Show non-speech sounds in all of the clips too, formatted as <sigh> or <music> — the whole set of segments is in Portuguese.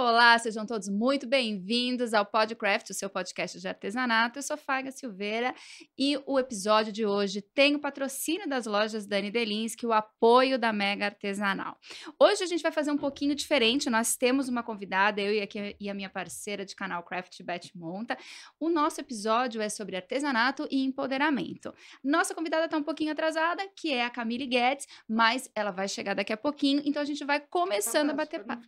Olá, sejam todos muito bem-vindos ao Podcraft, o seu podcast de artesanato. Eu sou Faiga Silveira e o episódio de hoje tem o patrocínio das lojas Dani Delinsky, o apoio da Mega Artesanal. Hoje a gente vai fazer um pouquinho diferente. Nós temos uma convidada, eu e a minha parceira de canal Craft Beth Monta. O nosso episódio é sobre artesanato e empoderamento. Nossa convidada está um pouquinho atrasada, que é a Camille Guedes, mas ela vai chegar daqui a pouquinho, então a gente vai começando a bater papo.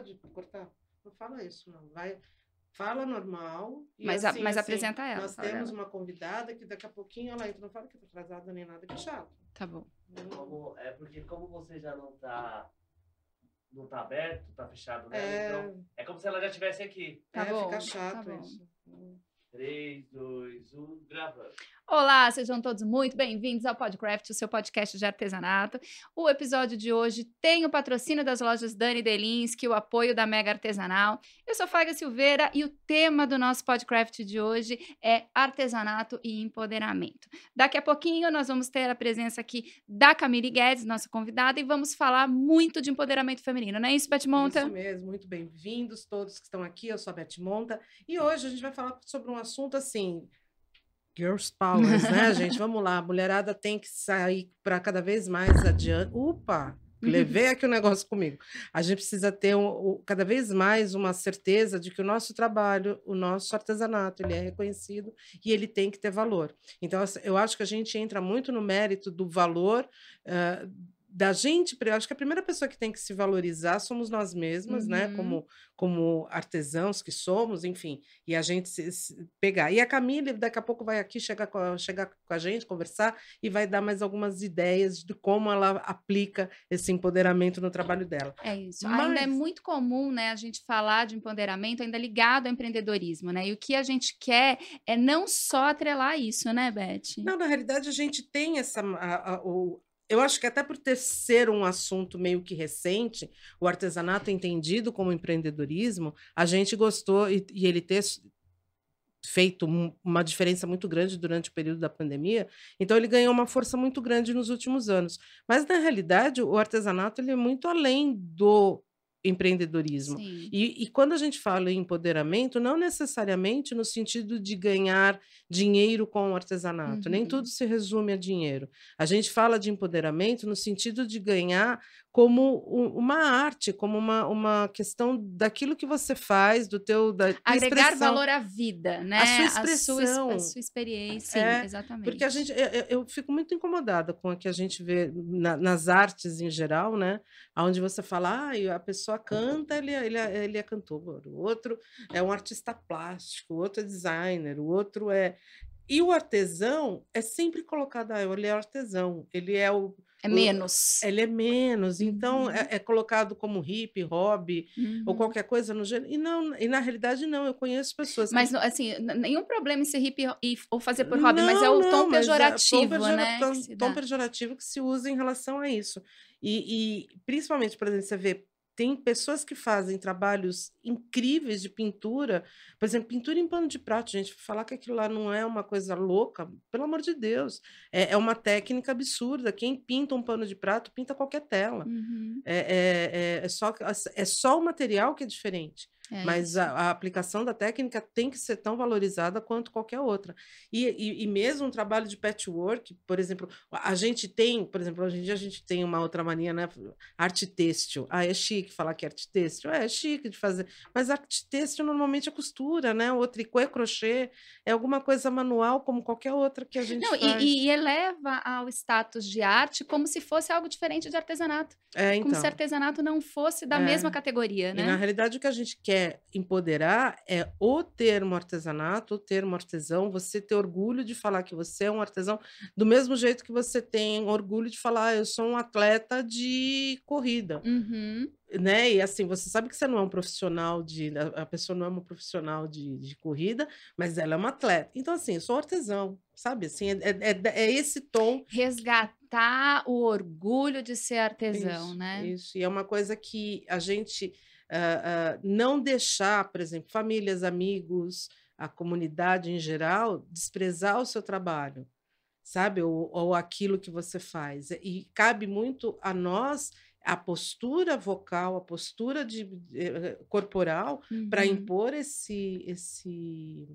Não fala isso, não, Pode cortar? Não fala isso, não. Vai, fala normal. mas, assim, a, mas assim, apresenta ela. Nós temos ela. uma convidada que daqui a pouquinho ela entra. Não fala que tá atrasada nem nada, que chato. Tá bom. Como, é porque como você já não tá não tá aberto, tá fechado nela, é... então é como se ela já estivesse aqui. Tá é, bom, fica chato tá isso. 3, 2, 1, gravando. Olá, sejam todos muito bem-vindos ao Podcraft, o seu podcast de artesanato. O episódio de hoje tem o patrocínio das lojas Dani Delinsky, o apoio da Mega Artesanal. Eu sou Faiga Silveira e o tema do nosso Podcraft de hoje é artesanato e empoderamento. Daqui a pouquinho nós vamos ter a presença aqui da Camille Guedes, nossa convidada, e vamos falar muito de empoderamento feminino, não é isso, Beth Monta? Isso mesmo, muito bem-vindos todos que estão aqui, eu sou a Beth Monta, e hoje a gente vai falar sobre um assunto assim Girls Powers, né, gente? Vamos lá, a mulherada tem que sair para cada vez mais adiante. Upa! Levei aqui o um negócio comigo. A gente precisa ter um, um, cada vez mais uma certeza de que o nosso trabalho, o nosso artesanato, ele é reconhecido e ele tem que ter valor. Então, eu acho que a gente entra muito no mérito do valor uh, da gente, eu acho que a primeira pessoa que tem que se valorizar somos nós mesmas, né, uhum. né? Como, como artesãos que somos, enfim, e a gente se, se pegar. E a Camille daqui a pouco vai aqui chegar com, a, chegar com a gente, conversar e vai dar mais algumas ideias de como ela aplica esse empoderamento no trabalho dela. É isso. Mas... Ainda é muito comum, né, a gente falar de empoderamento ainda ligado ao empreendedorismo, né? E o que a gente quer é não só atrelar isso, né, Beth? Não, na realidade a gente tem essa a, a, o, eu acho que até por ter ser um assunto meio que recente, o artesanato entendido como empreendedorismo, a gente gostou e, e ele ter feito uma diferença muito grande durante o período da pandemia, então ele ganhou uma força muito grande nos últimos anos. Mas na realidade, o artesanato ele é muito além do empreendedorismo. E, e, quando a gente fala em empoderamento, não necessariamente no sentido de ganhar dinheiro com o artesanato, uhum. nem tudo se resume a dinheiro. A gente fala de empoderamento no sentido de ganhar como uma arte, como uma, uma questão daquilo que você faz, do teu da agregar valor à vida, né? A sua expressão, a sua, a sua experiência, é, exatamente. Porque a gente, eu, eu, fico muito incomodada com o que a gente vê na, nas artes em geral, né? Onde você fala, ah, a pessoa canta, ele, é, ele, é, ele é cantor, o outro é um artista plástico, o outro é designer, o outro é e o artesão é sempre colocado, ah, ele é artesão, ele é o é menos. O, ele é menos. Então, uhum. é, é, colocado como hip, hobby, uhum. ou qualquer coisa no gênero. E, não, e na realidade, não. Eu conheço pessoas. Mas, que... assim, nenhum problema em ser hip ou fazer por hobby, não, mas é o não, tom pejorativo, é tom né? Tom, tom pejorativo que se usa em relação a isso. E, e principalmente, por exemplo, você vê tem pessoas que fazem trabalhos incríveis de pintura, por exemplo, pintura em pano de prato, gente, falar que aquilo lá não é uma coisa louca, pelo amor de Deus, é, é uma técnica absurda. Quem pinta um pano de prato, pinta qualquer tela. Uhum. É, é, é, é, só, é só o material que é diferente. É Mas a, a, aplicação da técnica tem que ser tão valorizada quanto qualquer outra. E, e, e, mesmo um trabalho de patchwork, por exemplo, a gente tem, por exemplo, hoje em dia a gente tem uma outra mania, né? Arte têxtil. Ah, é chique falar que é arte têxtil. É, é chique de fazer. Mas arte têxtil normalmente é costura, né? O tricô é crochê, é alguma coisa manual como qualquer outra que a gente Não, faz. E, e eleva ao status de arte como se fosse algo diferente de artesanato. É, então. Como se então. artesanato não fosse da é. mesma categoria, né? E na realidade o que a gente quer empoderar é o termo artesanato, o termo artesão, você ter orgulho de falar que você é um artesão, do mesmo jeito que você tem orgulho de falar, ah, eu sou um atleta de corrida. Uhum. Né? E assim, você sabe que você não é um profissional de. A pessoa não é uma profissional de, de corrida, mas ela é uma atleta. Então, assim, eu sou artesão, sabe? Assim, é, é, é, é esse tom. Resgatar o orgulho de ser artesão, isso, né? Isso. E é uma coisa que a gente uh, uh, não deixar, por exemplo, famílias, amigos, a comunidade em geral, desprezar o seu trabalho, sabe? Ou, ou aquilo que você faz. E cabe muito a nós a postura vocal, a postura de, eh, corporal para Uhum. impor esse, esse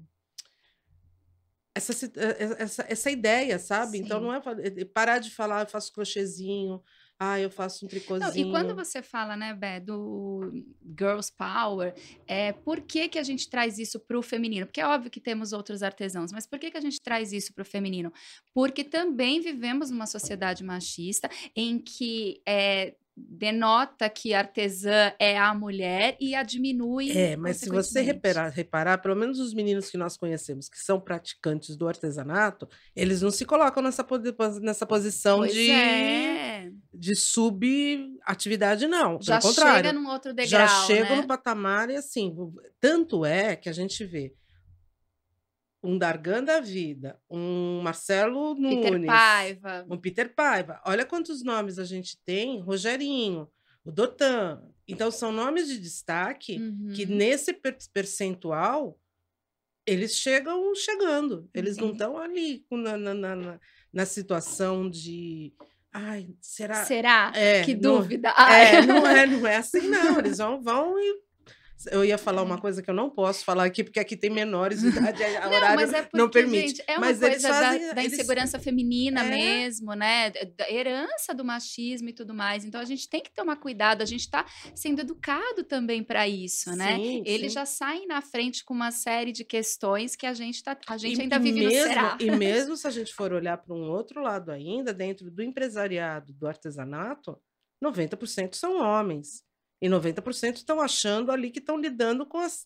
essa, eh, essa, essa ideia, sabe? Então Sim. não é eh, parar de falar, eu faço crochêzinho, ah, eu faço um Não, tricôzinho. e quando você fala, né, Bé, do Girls Power, é, por que, que a gente traz isso para o feminino? Porque é óbvio que temos outros artesãos, mas por que, que a gente traz isso para o feminino? Porque também vivemos numa sociedade machista em que é, denota que artesã é a mulher e a diminui. É, mas se você reparar, reparar, pelo menos os meninos que nós conhecemos, que são praticantes do artesanato, eles não se colocam nessa, nessa posição Pois de, é, de subatividade, não. já pelo contrário. chega num outro degrau, já chegam né? no patamar e assim, tanto é que a gente vê um Dargan da vida, um Marcelo Peter Nunes, Paiva. um Peter Paiva. Olha quantos nomes a gente tem, Rogerinho, o Dotan. Então são nomes de destaque que Uhum. nesse per- percentual eles chegam chegando, eles não Uhum. estão ali na, na, na, na- situação de ai, será? Será? É, que não- dúvida. É, Ai. não é, não é assim, não. <laughs> Eles vão, vão e. Eu ia falar uma coisa que eu não posso falar aqui, porque aqui tem menores de <laughs> idade, a Não, mas é porque, não permite. gente, é uma Mas eles coisa da- fazem- da, eles- insegurança feminina É. mesmo, né? Da herança do machismo e tudo mais. Então a gente tem que tomar cuidado, a gente está sendo educado também para isso, né? Sim, Eles sim. já saem na frente com uma série de questões que a gente, tá, a gente E- ainda vive no mesmo, será. E <laughs> mesmo se a gente for olhar para um outro lado ainda, dentro do empresariado, do artesanato, 90% são homens. E 90% estão achando ali que estão lidando com as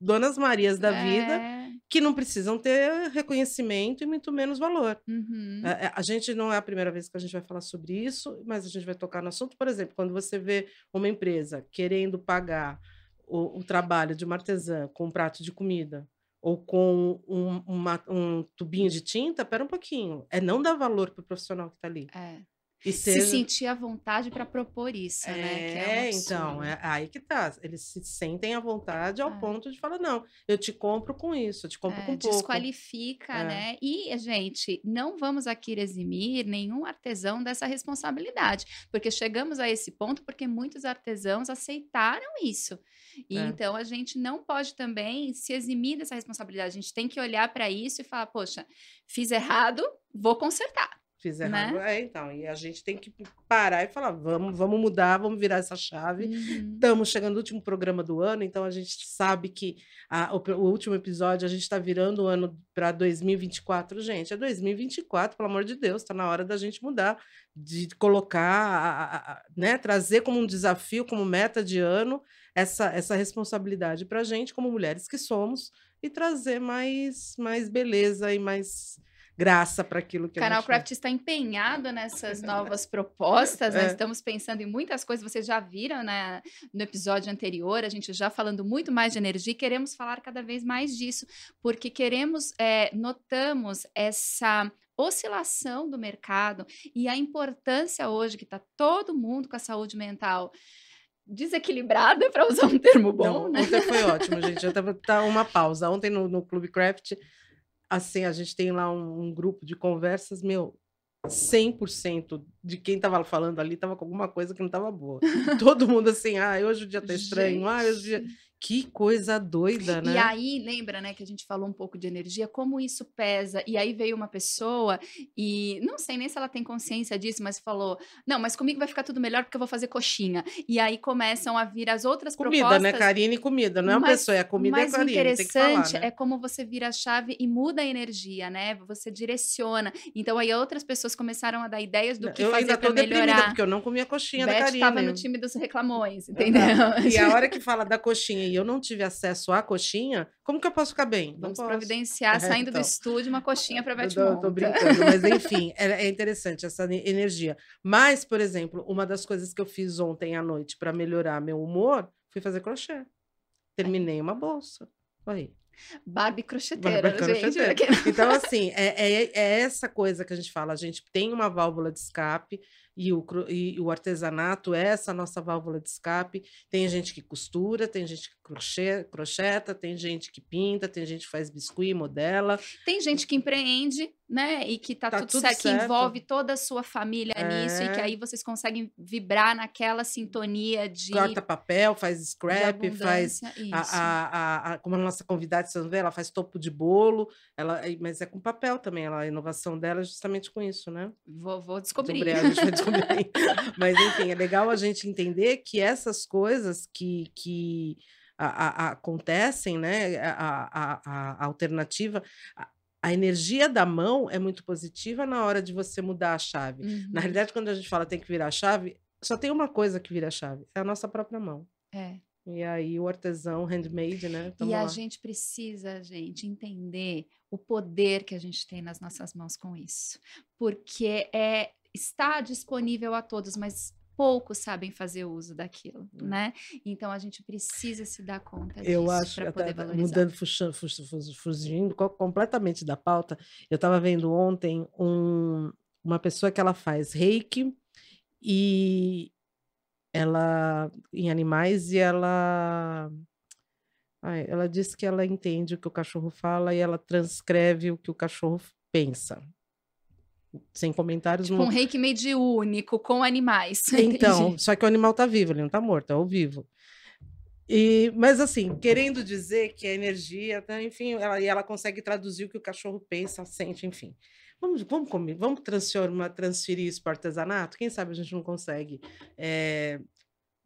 donas Marias da vida, É, que não precisam ter reconhecimento e muito menos valor. uhum. É, é, A gente não é a primeira vez que a gente vai falar sobre isso, mas a gente vai tocar no assunto. Por exemplo, quando você vê uma empresa querendo pagar o, o trabalho de uma artesã com um prato de comida ou com um, uma- um tubinho de tinta, pera um pouquinho. É não dar valor para o profissional que está ali. É. E Se seja... sentir à vontade para propor isso, né? É, um É, então, é aí que tá. Eles se sentem à vontade ao É. ponto de falar: não, eu te compro com isso, eu te compro É, com pouco. desqualifica, É. né? E, gente, não vamos aqui eximir nenhum artesão dessa responsabilidade, porque chegamos a esse ponto porque muitos artesãos aceitaram isso. E É. então a gente não pode também se eximir dessa responsabilidade. A gente tem que olhar para isso e falar, poxa, fiz errado, vou consertar. Fiz né? errado. É, então. E a gente tem que parar e falar: vamos, vamos mudar, vamos virar essa chave. Uhum. Estamos chegando no último programa do ano, então a gente sabe que a- o, o último episódio a gente está virando o ano para 2024. Gente, é 2024, pelo amor de Deus, está na hora da gente mudar, de colocar, a- a- né, trazer como um desafio, como meta de ano, essa, essa responsabilidade para a gente, como mulheres que somos, e trazer mais, mais beleza e mais graça para aquilo que O Canal Craft está empenhado nessas novas propostas, né? É. estamos pensando em muitas coisas, vocês já viram né, no episódio anterior, a gente já falando muito mais de energia, e queremos falar cada vez mais disso, porque queremos, é, notamos essa oscilação do mercado e a importância hoje que está todo mundo com a saúde mental desequilibrada, para usar um termo bom, Não, né? ontem foi <laughs> ótimo, gente. Eu tava tá uma pausa. Ontem no, no Clube Craft, assim, a gente tem lá um, um grupo de conversas, meu, 100% de quem tava falando ali tava com alguma coisa que não tava boa. <laughs> Todo mundo assim, ah, hoje o dia tá estranho, ah, hoje o dia... Que coisa doida, né? E aí, lembra, né, que a gente falou um pouco de energia, como isso pesa. E aí veio uma pessoa e não sei nem se ela tem consciência disso, mas falou: "Não, mas comigo vai ficar tudo melhor porque eu vou fazer coxinha". E aí começam a vir as outras Comida, propostas. né? Karine e comida. Não é uma Mas- pessoa, é a comida Mas e o Karine. Que falar, interessante né? é como você vira a chave e muda a energia, né? Você direciona. Então aí outras pessoas começaram a dar ideias do que eu fazer ainda para tô deprimida, melhorar. porque eu não comi a coxinha da Beth Karine. estava no time dos reclamões, <laughs> entendeu? E a hora que fala da coxinha e eu não tive acesso à coxinha, como que eu posso ficar bem? Não Vamos posso. providenciar, É, saindo então. do estúdio, uma coxinha para Eu Beth tô, tô Monta. brincando, mas <laughs> enfim, é, é interessante essa ne- energia. Mas, por exemplo, uma das coisas que eu fiz ontem à noite para melhorar meu humor foi fazer crochê. Terminei uma bolsa. Aí. Barbie crocheteira, Barbie gente. crocheteira. porque- Então, <laughs> assim, é, é, é essa coisa que a gente fala. A gente tem uma válvula de escape e o, e o artesanato é essa nossa válvula de escape. Tem gente que costura, tem gente que crochê, crocheta, tem gente que pinta, tem gente que faz biscuit, modela. Tem gente que empreende, né? E que tá, Tá tudo, tudo certo, que certo. envolve toda a sua família nisso, e que É. aí vocês conseguem vibrar naquela sintonia de, Corta papel, faz scrap, faz. A, a, a, como a nossa convidada, vocês vão ver, ela faz topo de bolo, ela, mas é com papel também. Ela, a inovação dela é justamente com isso, né? Vou, vou Sobre descobrir. a gente vai descobrir. <laughs> <laughs> mas enfim, é legal a gente entender que essas coisas que, que acontecem, né? A, a, a- a alternativa, a, energia da mão é muito positiva na hora de você mudar a chave. Uhum. Na realidade, quando a gente fala tem que virar a chave, só tem uma coisa que vira a chave, é a nossa própria mão. É. E aí o artesão, handmade, né? Tamo E a lá. gente precisa, gente, entender o poder que a gente tem nas nossas mãos com isso. Porque é, está disponível a todos, mas poucos sabem fazer uso daquilo, É. né? Então a gente precisa se dar conta Eu disso acho, para eu poder valorizar. mudando, fugindo co- completamente da pauta, eu estava vendo ontem um- uma pessoa que ela faz reiki e ela em animais e ela ai, ela diz que ela entende o que o cachorro fala e ela transcreve o que o cachorro pensa. Sem comentários, Tipo não- um reiki mediúnico com animais. <laughs> então, entendi. só que o animal tá vivo, ele não tá morto, é ao vivo. E, mas assim, querendo dizer que a energia, tá, enfim, ela, e ela consegue traduzir o que o cachorro pensa, sente, enfim. Vamos, vamos, comi- vamos transformar, transferir isso para o artesanato? Quem sabe a gente não consegue eh,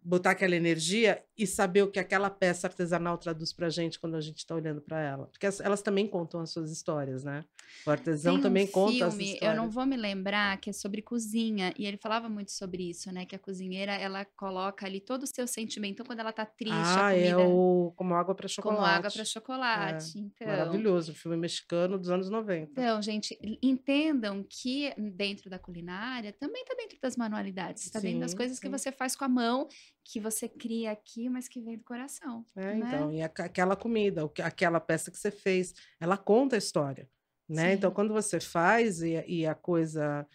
botar aquela energia e saber o que aquela peça artesanal traduz para a gente quando a gente está olhando para ela. Porque as- elas também contam as suas histórias, né? O artesão um também conta as filme, histórias. eu não vou me lembrar, que é sobre cozinha, e ele falava muito sobre isso, né? Que a cozinheira, ela coloca ali todo o seu sentimento. Então, quando ela tá triste, a Ah, comida é o Como Água para Chocolate. como água para chocolate. então, Maravilhoso, filme mexicano dos anos 90. Então, gente, entendam que dentro da culinária também está dentro das manualidades, está dentro das Sim, coisas que sim. você faz com a mão, que você cria aqui, mas que vem do coração. É, né? então, e aquela comida, que- aquela peça que você fez, ela conta a história, né? Então, Sim. quando você faz e, a- e a coisa,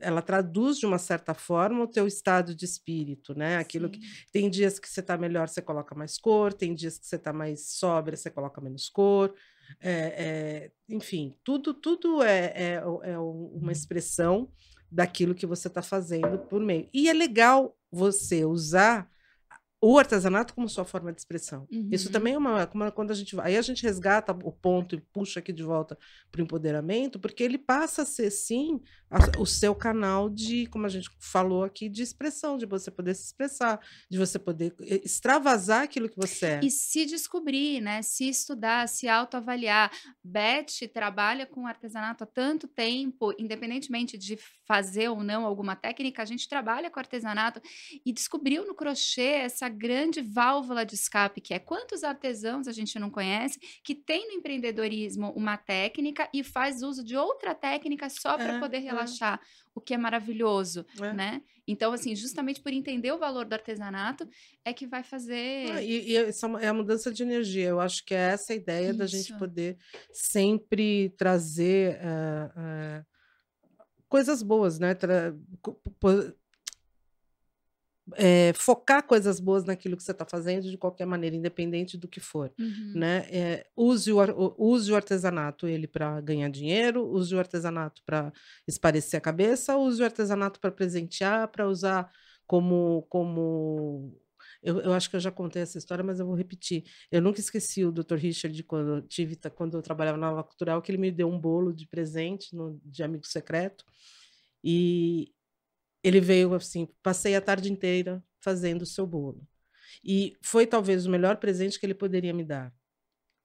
ela traduz de uma certa forma o teu estado de espírito, né? Aquilo que Sim. tem dias que você está melhor, você coloca mais cor, tem dias que você está mais sóbria, você coloca menos cor. É, é, enfim, tudo, tudo é, é, é um- uma expressão daquilo que você está fazendo por meio. E é legal você usar o artesanato como sua forma de expressão. Isso Uhum. também é uma, como quando a gente aí a gente resgata o ponto e puxa aqui de volta para o empoderamento, porque ele passa a ser sim a- o seu canal de, como a gente falou aqui, de expressão, de você poder se expressar, de você poder eh, extravasar aquilo que você é. E se descobrir, né? Se estudar, se autoavaliar. Beth trabalha com artesanato há tanto tempo, independentemente de fazer ou não alguma técnica, a gente trabalha com artesanato e descobriu no crochê essa grande válvula de escape que é quantos artesãos a gente não conhece que tem no empreendedorismo uma técnica e faz uso de outra técnica só para É, poder é. Relaxar, o que é maravilhoso, É. né? Então, assim, justamente por entender o valor do artesanato é que vai fazer Ah, e, e é uma- é a mudança de energia. Eu acho que é essa a ideia da gente Isso. poder sempre trazer eh, eh, coisas boas, né? Tra- eh, focar coisas boas naquilo que você está fazendo de qualquer maneira, independente do que for. Uhum. Né? Eh, use, o, use o artesanato ele para ganhar dinheiro, use o artesanato para esparecer a cabeça, use o artesanato para presentear, para usar como, como eu, eu acho que eu já contei essa história, mas eu vou repetir. Eu nunca esqueci o Dr. Richard quando eu tive, quando eu trabalhava na Nova Cultural, que ele me deu um bolo de presente no, de amigo secreto. E ele veio assim, passei a tarde inteira fazendo o seu bolo. E foi talvez o melhor presente que ele poderia me dar.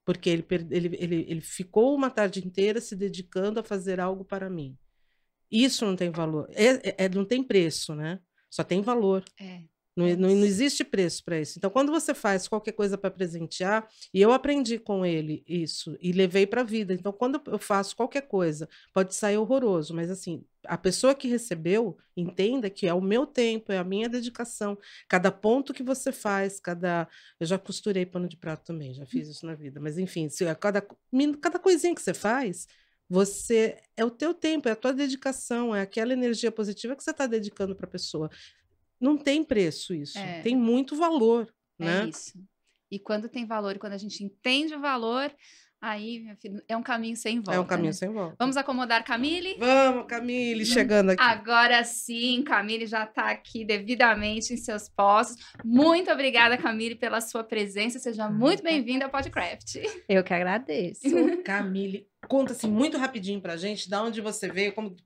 Porque ele, ele, ele, ele ficou uma tarde inteira se dedicando a fazer algo para mim. Isso não tem valor. É, é- é- não tem preço, né? Só tem valor. É. Não, não, não existe preço para isso. Então, quando você faz qualquer coisa para presentear, e eu aprendi com ele isso e levei para a vida. Então, quando eu faço qualquer coisa, pode sair horroroso, mas assim, a pessoa que recebeu entenda que é o meu tempo, é a minha dedicação. Cada ponto que você faz, cada. Eu já costurei pano de prato também, já fiz isso na vida. Mas enfim, se cada, cada coisinha que você faz, você é o teu tempo, é a tua dedicação, é aquela energia positiva que você está dedicando para a pessoa. Não tem preço isso, É. tem muito valor, É né? isso. E quando tem valor, e quando a gente entende o valor, Aí, minha filha, é um caminho sem volta. É um caminho né? sem volta. Vamos acomodar Camille? Vamos, Camille, chegando aqui. Agora sim, Camille já está aqui devidamente em seus postos. Muito obrigada, Camille, pela sua presença. Seja muito bem-vinda ao Podcraft. Eu que agradeço. Camille, conta assim muito rapidinho pra gente, da onde você veio, como,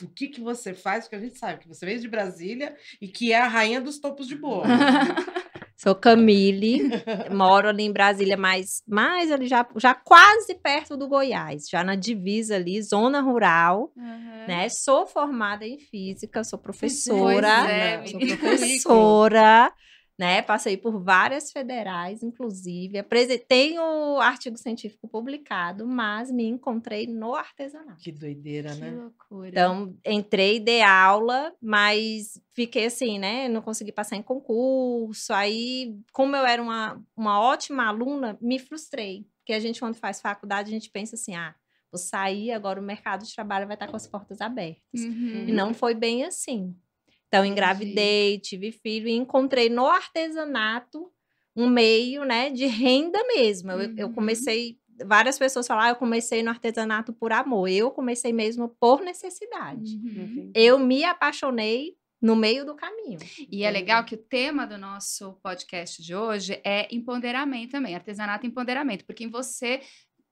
do que que você faz, porque a gente sabe que você veio de Brasília e que é a rainha dos topos de bolo. <laughs> Sou Camille, moro ali em Brasília, mas mais ali já, já quase perto do Goiás, já na divisa ali, zona rural, Uhum. né? Sou formada em física, sou professora, Pois é, sou professora, né? Passei por várias federais, inclusive. Aprese- Tenho artigo científico publicado, mas me encontrei no artesanato. que doideira, Que né? loucura. Então, entrei, dei aula, mas fiquei assim, né? Não consegui passar em concurso. Aí, como eu era uma, uma ótima aluna, me frustrei. Porque a gente, quando faz faculdade, a gente pensa assim: ah, vou sair, agora o mercado de trabalho vai estar com as portas abertas. Uhum. E não foi bem assim. Então, engravidei, tive filho e encontrei no artesanato um meio, né, de renda mesmo. Eu, eu Uhum. comecei, várias pessoas falaram, ah, eu comecei no artesanato por amor. Eu comecei mesmo por necessidade. Uhum. Eu me apaixonei no meio do caminho. E é legal que o tema do nosso podcast de hoje é empoderamento também, artesanato e empoderamento, porque em você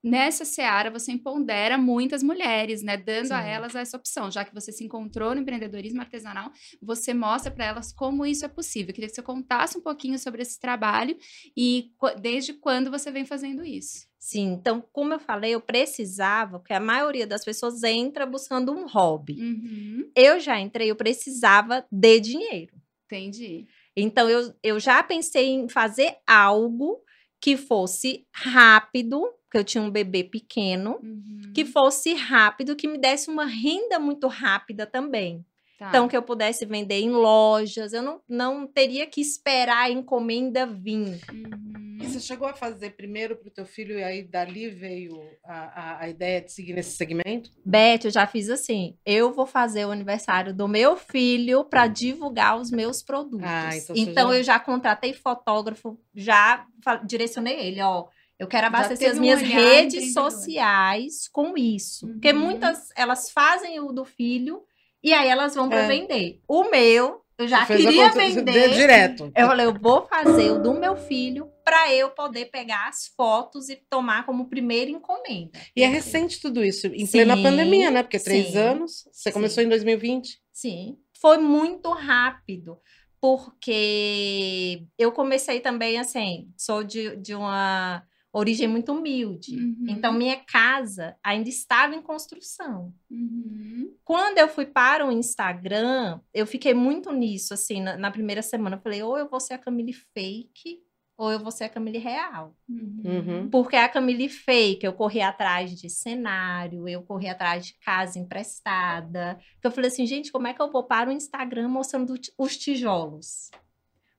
nessa seara você empodera muitas mulheres, né, dando a Sim. elas essa opção, já que você se encontrou no empreendedorismo artesanal, você mostra para elas como isso é possível. Eu queria que você contasse um pouquinho sobre esse trabalho e desde quando você vem fazendo isso. Sim, então, como eu falei, eu precisava, porque a maioria das pessoas entra buscando um hobby. Uhum, Eu já entrei, eu precisava de dinheiro. entendi. Então, eu, eu já pensei em fazer algo que fosse rápido, porque eu tinha um bebê pequeno, Uhum, que fosse rápido, que me desse uma renda muito rápida também. tá. Então, que eu pudesse vender em lojas, eu não, não teria que esperar a encomenda vir. Uhum. E você chegou a fazer primeiro para o teu filho e aí dali veio a, a, a ideia de seguir nesse segmento? Beth, eu já fiz assim. Eu vou fazer o aniversário do meu filho para divulgar os meus produtos. Ah, então então já- eu já contratei fotógrafo, já direcionei ele, ó. Eu quero abastecer as um minhas olhar redes sociais com isso. Porque Uhum. muitas elas fazem o do filho e aí elas vão para É. vender. O meu, eu já queria vender. direto. Eu falei, eu vou fazer o do meu filho para eu poder pegar as fotos e tomar como primeira encomenda. E é Porque- recente tudo isso, em plena Sim, pandemia, né? Porque três sim, anos, você começou em 2020. Sim, foi muito rápido, porque eu comecei também assim, sou de, de uma origem muito humilde. Uhum. Então, minha casa ainda estava em construção. Uhum. Quando eu fui para o Instagram, eu fiquei muito nisso, assim, na, na primeira semana. Eu falei, ou eu vou ser a Camille fake, ou eu vou ser a Camille real. Uhum. Uhum. Porque a Camille fake, eu corri atrás de cenário, eu corri atrás de casa emprestada. Então eu falei assim, gente, como é que eu vou para o Instagram mostrando os tijolos?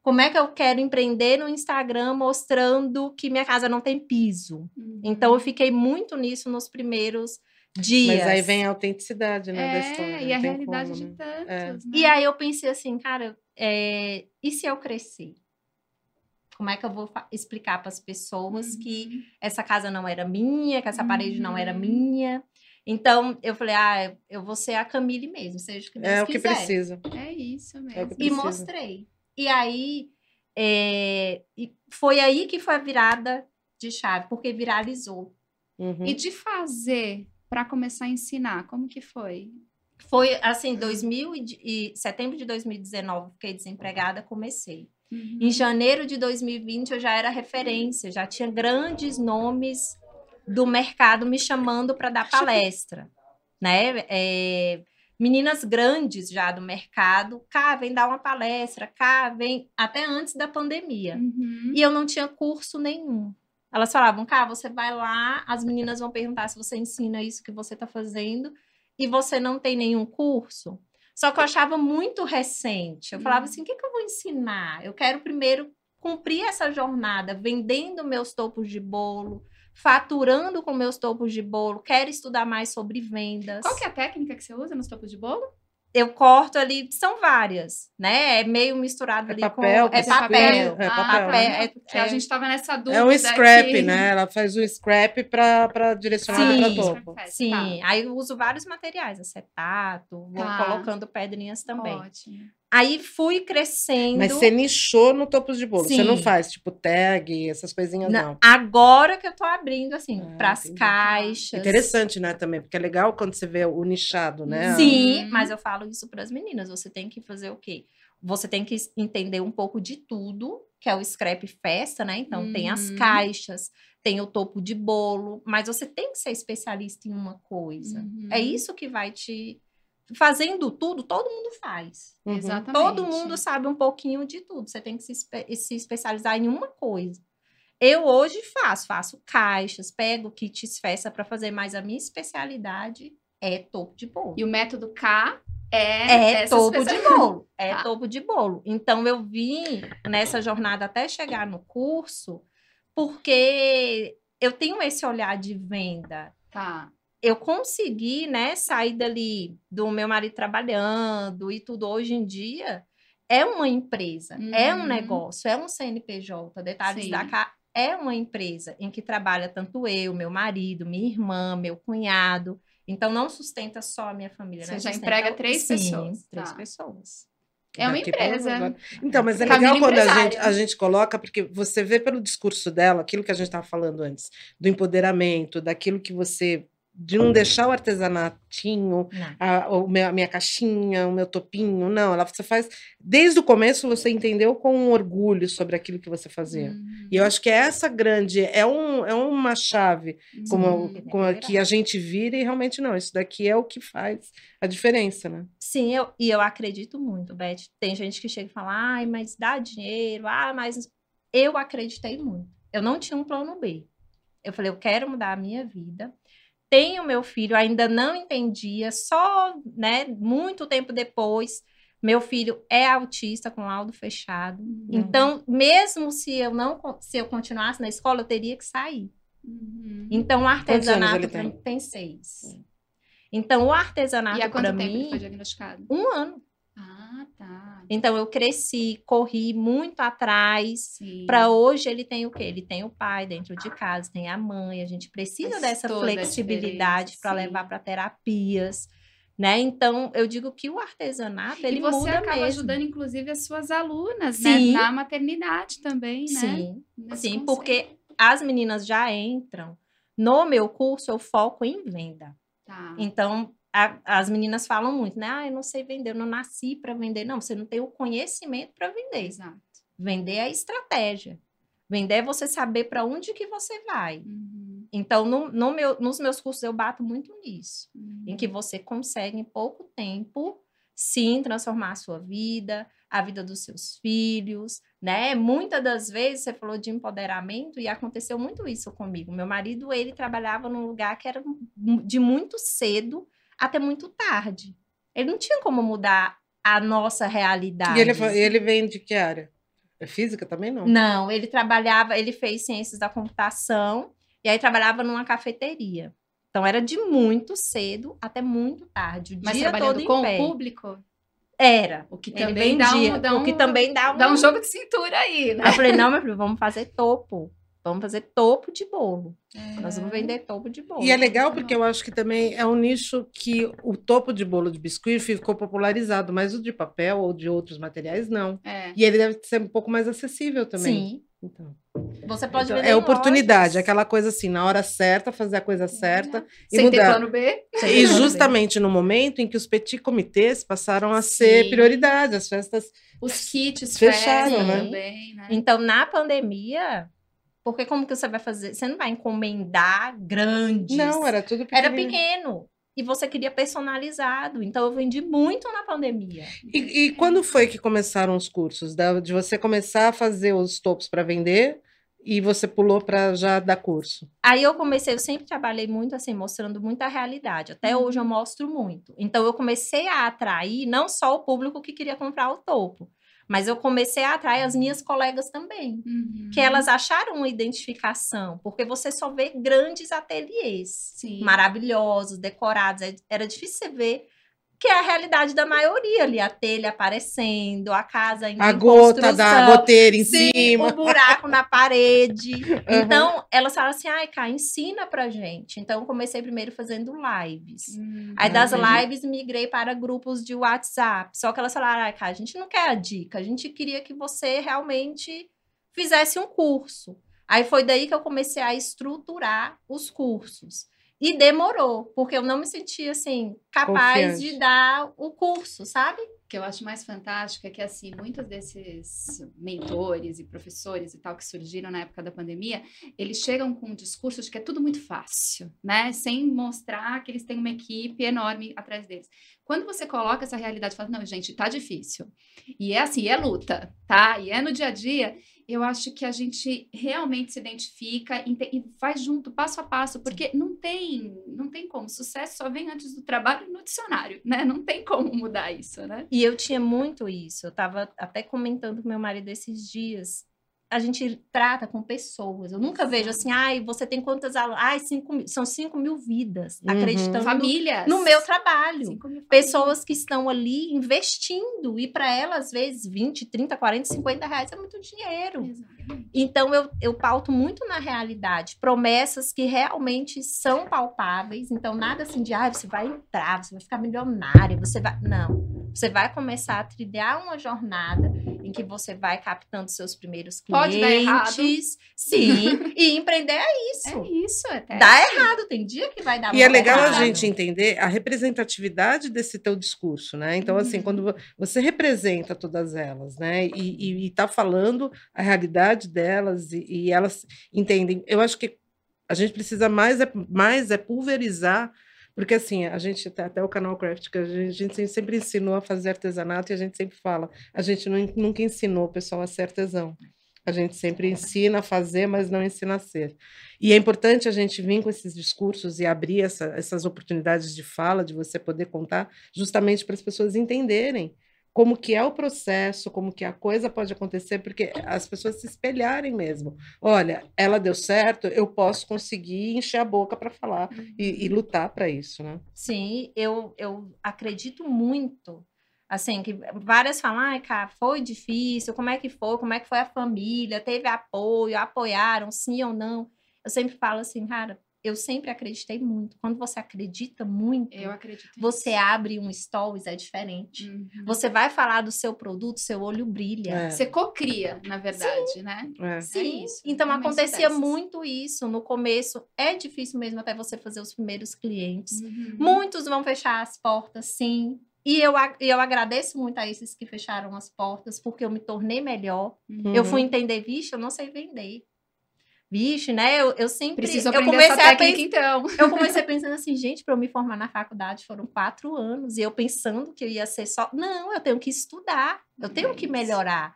Como é que eu quero empreender no Instagram mostrando que minha casa não tem piso? Uhum. Então eu fiquei muito nisso nos primeiros dias. Mas aí vem a autenticidade, né, da É, história. e a realidade como, de né? tantos, É. né? E aí eu pensei assim, cara, é, e se eu crescer? Como é que eu vou explicar para as pessoas que essa casa não era minha, que essa parede não era Uhum. minha? Então eu falei, ah, eu vou ser a Camille mesmo, seja o que Deus É o que quiser. precisa. É isso É mesmo. que E mostrei. E aí é, e foi aí que foi a virada de chave, porque viralizou. Uhum. E de fazer para começar a ensinar, como que foi? Foi assim, 2000 e, de- e setembro de 2019, fiquei desempregada, comecei. Uhum. Em janeiro de 2020 eu já era referência, já tinha grandes nomes do mercado me chamando para dar palestra, né? É, meninas grandes já do mercado, cá, vem dar uma palestra, cá, vem até antes da pandemia. Uhum. E eu não tinha curso nenhum. Elas falavam, cá, você vai lá, as meninas vão perguntar se você ensina isso que você está fazendo e você não tem nenhum curso. Só que eu achava muito recente. Eu falava Uhum. assim, o que, que eu vou ensinar? Eu quero primeiro cumprir essa jornada, vendendo meus topos de bolo, faturando com meus topos de bolo, quero estudar mais sobre vendas. Qual que é a técnica que você usa nos topos de bolo? eu corto ali, são várias, né? É meio misturado É ali papel, com. É papel. É Ah, papel. papel, é- a é- gente tava nessa dúvida. É um scrap, aqui. né? Ela faz um scrap para direcionar para topo. Sim, tá. aí eu uso vários materiais, acetato, vou Tá. colocando pedrinhas também. Ótimo. Aí fui crescendo. Mas você nichou no topo de bolo. Você não Sim. faz, tipo, tag, essas coisinhas, Na- não. Agora que eu tô abrindo, assim, Ah, para as entendi. caixas. Interessante, né, também, porque é legal quando você vê o nichado, né? Sim, Uhum. mas eu falo isso para as meninas. Você tem que fazer o quê? Você tem que entender um pouco de tudo, que é o scrap festa, né? Então tem as Uhum. caixas, tem o topo de bolo, mas você tem que ser especialista em uma coisa. Uhum. É isso que vai te fazendo tudo, todo mundo faz. Uhum. Exatamente. Todo mundo sabe um pouquinho de tudo. Você tem que se, espe- se especializar em uma coisa. Eu hoje faço, faço caixas, pego kits festa para fazer, mas a minha especialidade é topo de bolo. E o método K é, É topo de bolo. É Tá. topo de bolo. Então eu vim nessa jornada até chegar no curso, porque eu tenho esse olhar de venda. Tá. Eu consegui, né, sair dali do meu marido trabalhando e tudo hoje em dia. É uma empresa, é um Uhum. negócio, é um CNPJ. Detalhes Sim. da cá é uma empresa em que trabalha tanto eu, meu marido, minha irmã, meu cunhado. Então não sustenta só a minha família, Você né? já Sustenta- emprega três Sim, pessoas, Três tá. pessoas. É uma Daqui empresa. Então, mas é Caminho legal quando a gente, a gente coloca, porque você vê pelo discurso dela, aquilo que a gente estava falando antes, do empoderamento, daquilo que você. De não deixar o artesanatinho, a, a minha caixinha, o meu topinho, não. Ela você faz. Desde o começo você entendeu com um orgulho sobre aquilo que você fazia. Uhum. E eu acho que é essa grande, é, um, é uma chave como, como a que a gente vira e realmente não. Isso daqui é o que faz a diferença, né? Sim, eu, e eu acredito muito, Beth. Tem gente que chega e fala, ai, mas dá dinheiro, ah, mas eu acreditei muito. Eu não tinha um plano B. Eu falei, eu quero mudar a minha vida. Tenho meu filho, ainda não entendia, só, né, muito tempo depois, meu filho é autista com laudo fechado. Uhum. Então, mesmo se eu não se eu continuasse na escola, eu teria que sair. Uhum. Então, o artesanato pra tem? tem seis. Então, o artesanato para mim, foi diagnosticado? um ano. Então eu cresci, corri muito atrás. Sim. Para hoje ele tem o quê? Ele tem o pai dentro de casa, tem a mãe. A gente precisa dessa flexibilidade para sim. levar para terapias, né? Então eu digo que o artesanato ele e você muda acaba mesmo. ajudando, inclusive, as suas alunas, Sim. né? Na maternidade também, né? Sim, Nesse sim, conceito. porque as meninas já entram. No meu curso eu foco em venda. Tá. Então, a- as meninas falam muito, né? Ah, eu não sei vender, eu não nasci para vender. Não, você não tem o conhecimento para vender. Exato. Vender é estratégia. Vender é você saber para onde que você vai. Uhum. Então, no, no meu, nos meus cursos eu bato muito nisso, Uhum. em que você consegue em pouco tempo sim transformar a sua vida, a vida dos seus filhos, né? Muitas das vezes você falou de empoderamento e aconteceu muito isso comigo. Meu marido, ele trabalhava num lugar que era de muito cedo até muito tarde. Ele não tinha como mudar a nossa realidade. E ele, ele vem de que área? É física também não? Não, ele trabalhava, ele fez ciências da computação e aí trabalhava numa cafeteria. Então era de muito cedo até muito tarde, o Mas dia todo em com pé. o público, Era. o que também dá um, dá o que um- também dá um, dá um jogo de cintura aí, né? Eu falei, não, meu filho, vamos fazer topo. Vamos fazer topo de bolo. Nós É. vamos vender topo de bolo. E é legal porque eu acho que também é um nicho que o topo de bolo de biscuit ficou popularizado, mas o de papel ou de outros materiais não. É. E ele deve ser um pouco mais acessível também. Sim. Então, Você pode então, vender é em oportunidade, lojas. aquela coisa assim, na hora certa, fazer a coisa certa e Sem ter mudar. plano B. E justamente no momento em que os petit comitês passaram a ser Sim. prioridade, as festas Os kits Fecharam, né? também, né? Então, na pandemia, porque como que você vai fazer? Você não vai encomendar grandes. Não, era tudo Era pequenininho. pequeno. E você queria personalizado. Então, eu vendi muito na pandemia. E, e quando foi que começaram os cursos? Da- De você começar a fazer os topos para vender e você pulou para já dar curso? Aí eu comecei, eu sempre trabalhei muito assim, mostrando muita realidade. Até Uhum. hoje eu mostro muito. Então, eu comecei a atrair não só o público que queria comprar o topo, mas eu comecei a atrair as minhas colegas também. Uhum. Que elas acharam uma identificação, porque você só vê grandes ateliês. Sim. maravilhosos, decorados. É- Era difícil você ver que é a realidade da maioria ali, a telha aparecendo, a casa ainda A em gota da construção. goteira em Sim, cima. o buraco na parede. <laughs> Então, elas falaram assim, ai, Cá, ensina pra gente. Então, eu comecei primeiro fazendo lives. Hum, Aí das lives migrei para grupos de WhatsApp. Só que elas falaram, ai, Cá, a gente não quer a dica, a gente queria que você realmente fizesse um curso. Aí foi daí que eu comecei a estruturar os cursos. E demorou, porque eu não me sentia assim capaz Confiante. de dar o curso, sabe? O que eu acho mais fantástico é que, assim, muitos desses mentores e professores e tal que surgiram na época da pandemia, eles chegam com um discurso de que é tudo muito fácil, né? Sem mostrar que eles têm uma equipe enorme atrás deles. Quando você coloca essa realidade e fala, não, gente, tá difícil. E é assim, é luta, tá? E é no dia a dia. Eu acho que a gente realmente se identifica e faz junto, passo a passo, porque não tem, não tem como. Sucesso só vem antes do trabalho no dicionário, né? Não tem como mudar isso, né? E eu tinha muito isso. Eu tava até comentando com meu marido esses dias. A gente trata com pessoas. Eu nunca vejo assim, ai, você tem quantas alunos? Ai, cinco mil. São 5 mil vidas Uhum. acreditando Famílias. no meu trabalho. Pessoas que estão ali investindo. E para elas, às vezes, 20, 30, 40, 50 reais é muito dinheiro. Exatamente. Então, eu, eu pauto muito na realidade. Promessas que realmente são palpáveis. Então, nada assim de, ah, você vai entrar, você vai ficar milionária, você vai. Não. Você vai começar a trilhar uma jornada em que você vai captando seus primeiros clientes. Pode dar errado. Sim. <laughs> e empreender é isso. É isso, até. Dá errado, tem dia que vai dar E é legal a errado. gente entender a representatividade desse teu discurso, né? Então, assim, Uhum. quando vo- você representa todas elas, né? E, e, e tá falando a realidade delas e, e elas entendem. Eu acho que a gente precisa mais é, mais é pulverizar, porque assim, a gente tem até o canal Craft, a gente, sempre ensinou a fazer artesanato e a gente sempre fala, a gente nu- nunca ensinou o pessoal a ser artesão. A gente sempre ensina a fazer, mas não ensina a ser. E é importante a gente vir com esses discursos e abrir essa- essas oportunidades de fala, de você poder contar, justamente para as pessoas entenderem como que é o processo, como que a coisa pode acontecer, porque as pessoas se espelharem mesmo. Olha, ela deu certo, eu posso conseguir encher a boca para falar e, e lutar para isso, né? Sim, eu, eu acredito muito. Assim, que várias falam, ai, cara, foi difícil, como é que foi, como é que foi a família, teve apoio, apoiaram, sim ou não. Eu sempre falo assim, cara, eu sempre acreditei muito. Quando você acredita muito, Eu acredito. você nisso. abre um stories, é diferente. Uhum. Você vai falar do seu produto, seu olho brilha. É, Você cocria, na verdade, né? é. Sim, isso, então realmente acontecia dessas. muito isso no começo. É difícil mesmo até você fazer os primeiros clientes. Uhum. Muitos vão fechar as portas, sim. E eu, e eu agradeço muito a esses que fecharam as portas, porque eu me tornei melhor. Uhum. Eu fui entender, vixe, eu não sei vender. Vixe, né? Eu, eu sempre. Preciso eu aprender comecei essa a técnica, pensar. então. Eu <laughs> comecei pensando assim, gente, para eu me formar na faculdade foram quatro anos. E eu pensando que eu ia ser só. Não, eu tenho que estudar, eu tenho É que melhorar.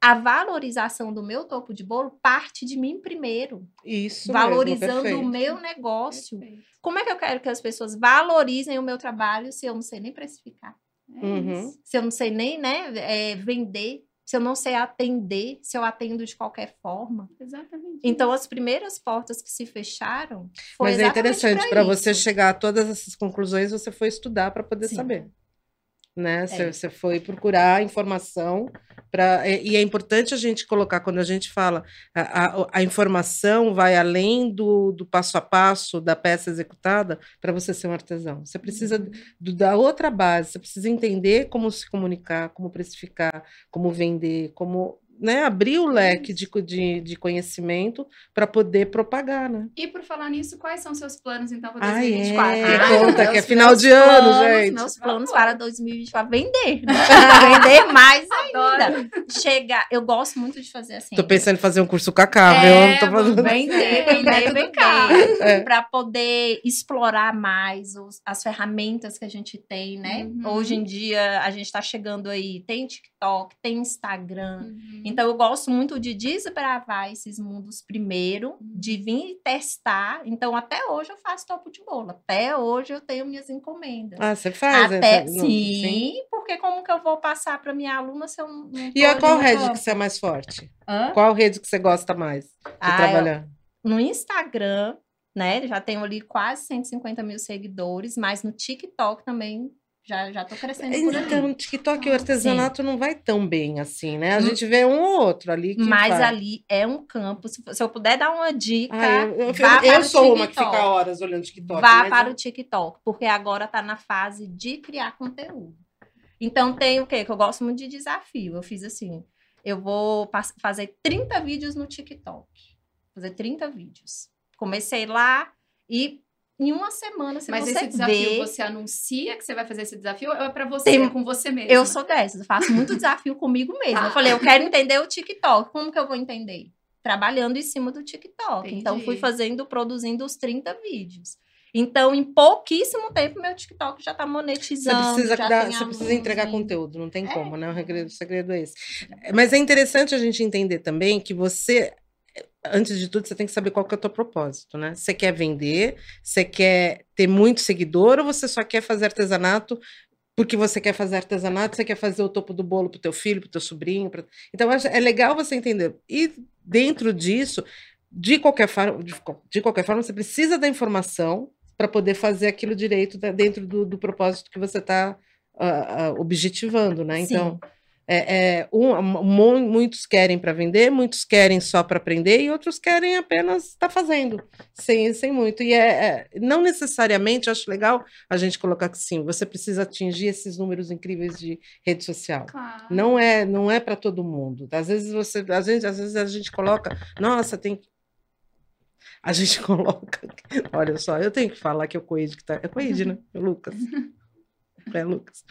A valorização do meu topo de bolo parte de mim primeiro, Isso valorizando mesmo, o meu negócio. Perfeito. Como é que eu quero que as pessoas valorizem o meu trabalho se eu não sei nem precificar? É Uhum. Se eu não sei nem né, é, vender, se eu não sei atender, se eu atendo de qualquer forma. Exatamente. Então, as primeiras portas que se fecharam foi Mas é interessante, para você chegar a todas essas conclusões, você foi estudar para poder Sim. saber. Né? Você, É. você foi procurar informação para e é importante a gente colocar quando a gente fala a, a, a informação vai além do, do passo a passo da peça executada para você ser um artesão. Você precisa Uhum. do- da outra base, você precisa entender como se comunicar, como precificar, como vender, como né, abrir o leque de, de, de conhecimento para poder propagar, né? E por falar nisso, quais são seus planos, então, para Ah, 2024? é? Ah, Conta que é final de ano, planos, gente. Meus planos para 2024 vender. né? <laughs> vender mais ainda. Chegar. Eu gosto muito de fazer assim. Tô pensando em fazer um curso Cacá, É, viu? Bem. Vender, É, vender, vender. É. Para poder explorar mais os- as ferramentas que a gente tem, né? Uhum. Hoje em dia a gente está chegando aí, tem TikTok, tem Instagram. Uhum. Então eu gosto muito de desbravar esses mundos primeiro, Uhum. de vir e testar. Então até hoje eu faço topo de bolo, até hoje eu tenho minhas encomendas. Ah, você faz? Até essa- sim, porque como que eu vou passar para minha aluna se eu não. não E a qual rede que você é mais forte? Hã? Qual rede que você gosta mais de Ah, eu- trabalhar? no Instagram, né? Já tenho ali quase 150 mil seguidores, mas no TikTok também Já, já tô crescendo. Então, o TikTok e o artesanato não vai tão bem assim, né? A gente vê um ou outro ali Mas faz. ali é um campo. Se, se eu puder dar uma dica, Ah, eu, eu, eu sou uma que fica horas olhando TikTok. vá para eu- o TikTok, porque agora tá na fase de criar conteúdo. Então tem o quê? Que eu gosto muito de desafio. Eu fiz assim, eu vou fazer 30 vídeos no TikTok. Fazer 30 vídeos. Comecei lá e em uma semana, se Mas você esse desafio, vê, você anuncia que você vai fazer esse desafio ou é pra você, Tem- com você mesmo? eu sou dessas, eu faço muito <laughs> desafio comigo mesma. Tá. Eu falei, eu quero entender o TikTok. Como que eu vou entender? Trabalhando em cima do TikTok. Então, Entendi. fui fazendo, produzindo os 30 vídeos. Então, em pouquíssimo tempo, meu TikTok já tá Você monetizando. precisa, já dar- tem você precisa entregar conteúdo, não tem É. como, né? O segredo, o segredo é esse. Mas é interessante a gente entender também que você, antes de tudo, você tem que saber qual que é o teu propósito, né? Você quer vender, você quer ter muito seguidor ou você só quer fazer artesanato porque você quer fazer artesanato, você quer fazer o topo do bolo pro teu filho, pro teu sobrinho. pra- Então, é legal você entender. E dentro disso, de qualquer, forma, de, qual- de qualquer forma, você precisa da informação para poder fazer aquilo direito dentro do, do propósito que você está objetivando, né? Então, é, é, um- mu- muitos querem para vender, muitos querem só para aprender e outros querem apenas estar fazendo, sem, sem muito. E é, é- não necessariamente, acho legal a gente colocar que sim, você precisa atingir esses números incríveis de rede social. Claro. Não é, não é para todo mundo. Às vezes você, às vezes, às vezes a gente coloca, nossa, tem que- a gente <laughs> coloca, olha só, eu tenho que falar que é o Coide que tá, é Coide, né? <laughs> Lucas. É Lucas.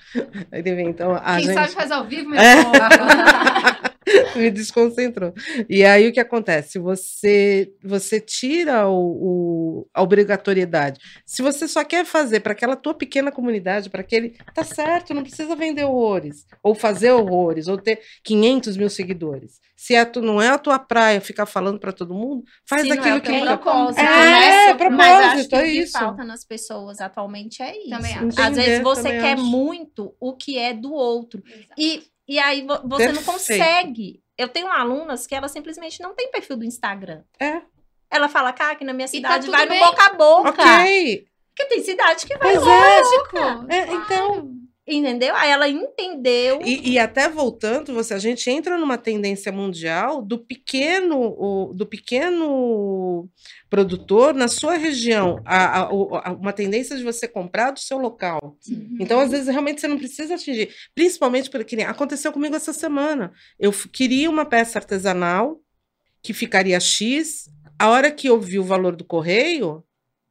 Aí vem, então a Quem gente sabe faz ao vivo, meu É. povo. <laughs> <laughs> me desconcentrou. E aí o que acontece? Você você tira o, o- a obrigatoriedade. Se você só quer fazer para aquela tua pequena comunidade, para aquele, tá certo, não precisa vender horrores, ou fazer horrores, ou ter 500 mil seguidores. Se é tu, não é a tua praia ficar falando para todo mundo, faz Se não é aquilo o que teu fica- propósito, É, né? é propósito, Mas acho que é o que isso. falta nas pessoas atualmente é isso. Também acho. Às Entender, vezes você quer acho. muito o que é do outro. Exato. E, e aí vo- você não Perfeito. consegue. Eu tenho alunas que ela simplesmente não tem perfil do Instagram. É, Ela fala, cara, aqui na minha tá cidade tudo vai no bem. boca a boca. ok. Porque tem cidade que vai Pois no é. Lógico. É, claro. então, Entendeu? Aí ela entendeu. E, e até voltando, você, a gente entra numa tendência mundial do pequeno, o- do pequeno produtor na sua região, a- a- a- uma tendência de você comprar do seu local. Então, às vezes, realmente você não precisa atingir. Principalmente porque aconteceu comigo essa semana. Eu queria uma peça artesanal que ficaria X. A hora que eu vi o valor do correio,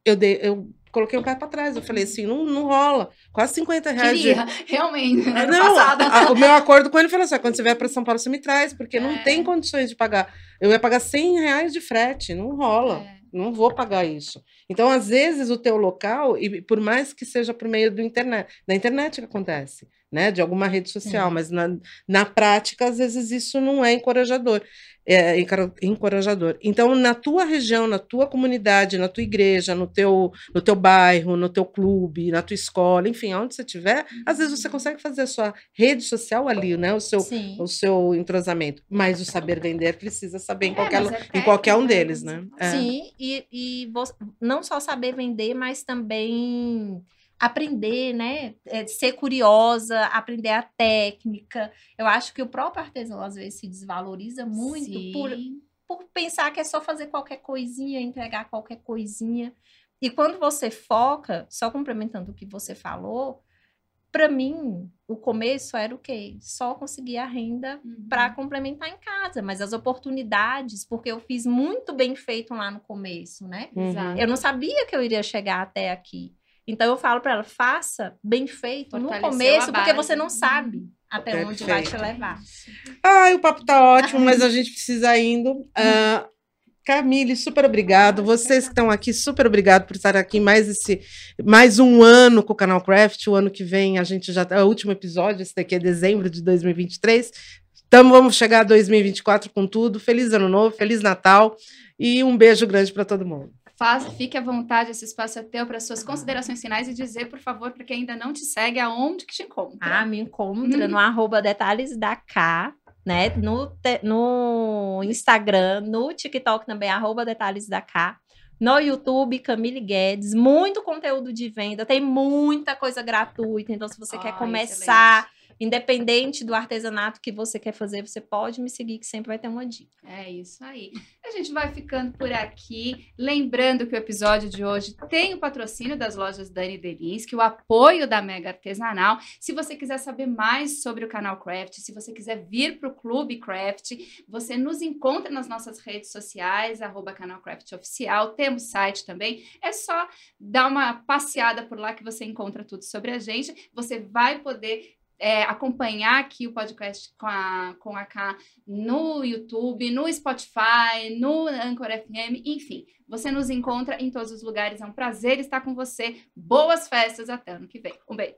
eu, dei, eu coloquei o pé para trás. Eu falei assim, não, não rola. Quase 50 reais. de- Queria, <laughs> realmente. ah, Ano Não, a- o meu acordo com ele foi assim: ó, quando você vier para São Paulo, você me traz, porque não É. tem condições de pagar. Eu ia pagar 100 reais de frete, não rola. É. Não vou pagar isso. Então, às vezes, o teu local, e por mais que seja por meio do internet, da internet que acontece, né? De alguma rede social, mas na, na prática, às vezes, isso não é encorajador. É encorajador. Então, na tua região, na tua comunidade, na tua igreja, no teu, no teu bairro, no teu clube, na tua escola, enfim, onde você estiver, às vezes você consegue fazer a sua rede social ali, né? O seu, Sim. o seu entrosamento. Mas o saber vender precisa saber em É, qualquer, é em qualquer um deles, né? É. Sim, e, e não só saber vender, mas também aprender, né? É, ser curiosa, aprender a técnica. Eu acho que o próprio artesão às vezes se desvaloriza muito por, Sim. por pensar que é só fazer qualquer coisinha, entregar qualquer coisinha. E quando você foca, só complementando o que você falou, para mim, o começo era o quê? Só conseguir a renda Uhum. para complementar em casa, mas as oportunidades, porque eu fiz muito bem feito lá no começo, né? Uhum. Eu não sabia que eu iria chegar até aqui. Então eu falo para ela, faça bem feito no Fortaleceu começo, a porque você não sabe até onde vai te Perfeito. levar. Ai, o papo tá ótimo, <laughs> mas a gente precisa indo. Ah, Camille, super obrigado. Vocês que estão aqui, super obrigado por estar aqui mais esse mais um ano com o canal Craft. O ano que vem a gente já é o último episódio, esse daqui é dezembro de 2023. Então vamos chegar a 2024 com tudo. Feliz ano novo, feliz Natal e um beijo grande para todo mundo. Faça, fique à vontade, esse espaço é teu para suas considerações finais e dizer, por favor, para quem ainda não te segue, aonde que te encontra. Ah, me encontra no arroba detalhes da K né? No, te- no Instagram, no TikTok também, arroba detalhes da K. No YouTube, Camille Guedes, muito conteúdo de venda, tem muita coisa gratuita. Então, se você quer Ah, começar, independente do artesanato que você quer fazer, você pode me seguir, que sempre vai ter uma dica. É isso aí. A gente vai ficando por aqui. Lembrando que o episódio de hoje tem o patrocínio das lojas Dani Delinsky, o apoio da Mega Artesanal. Se você quiser saber mais sobre o canal Craft, se você quiser vir para o Clube Craft, você nos encontra nas nossas redes sociais, arroba canal Craft Oficial. Temos site também. É só dar uma passeada por lá que você encontra tudo sobre a gente. Você vai poder é, acompanhar aqui o podcast com a, com a K no YouTube, no Spotify, no Anchor FM, enfim. Você nos encontra em todos os lugares. É um prazer estar com você. Boas festas até ano que vem. Um beijo.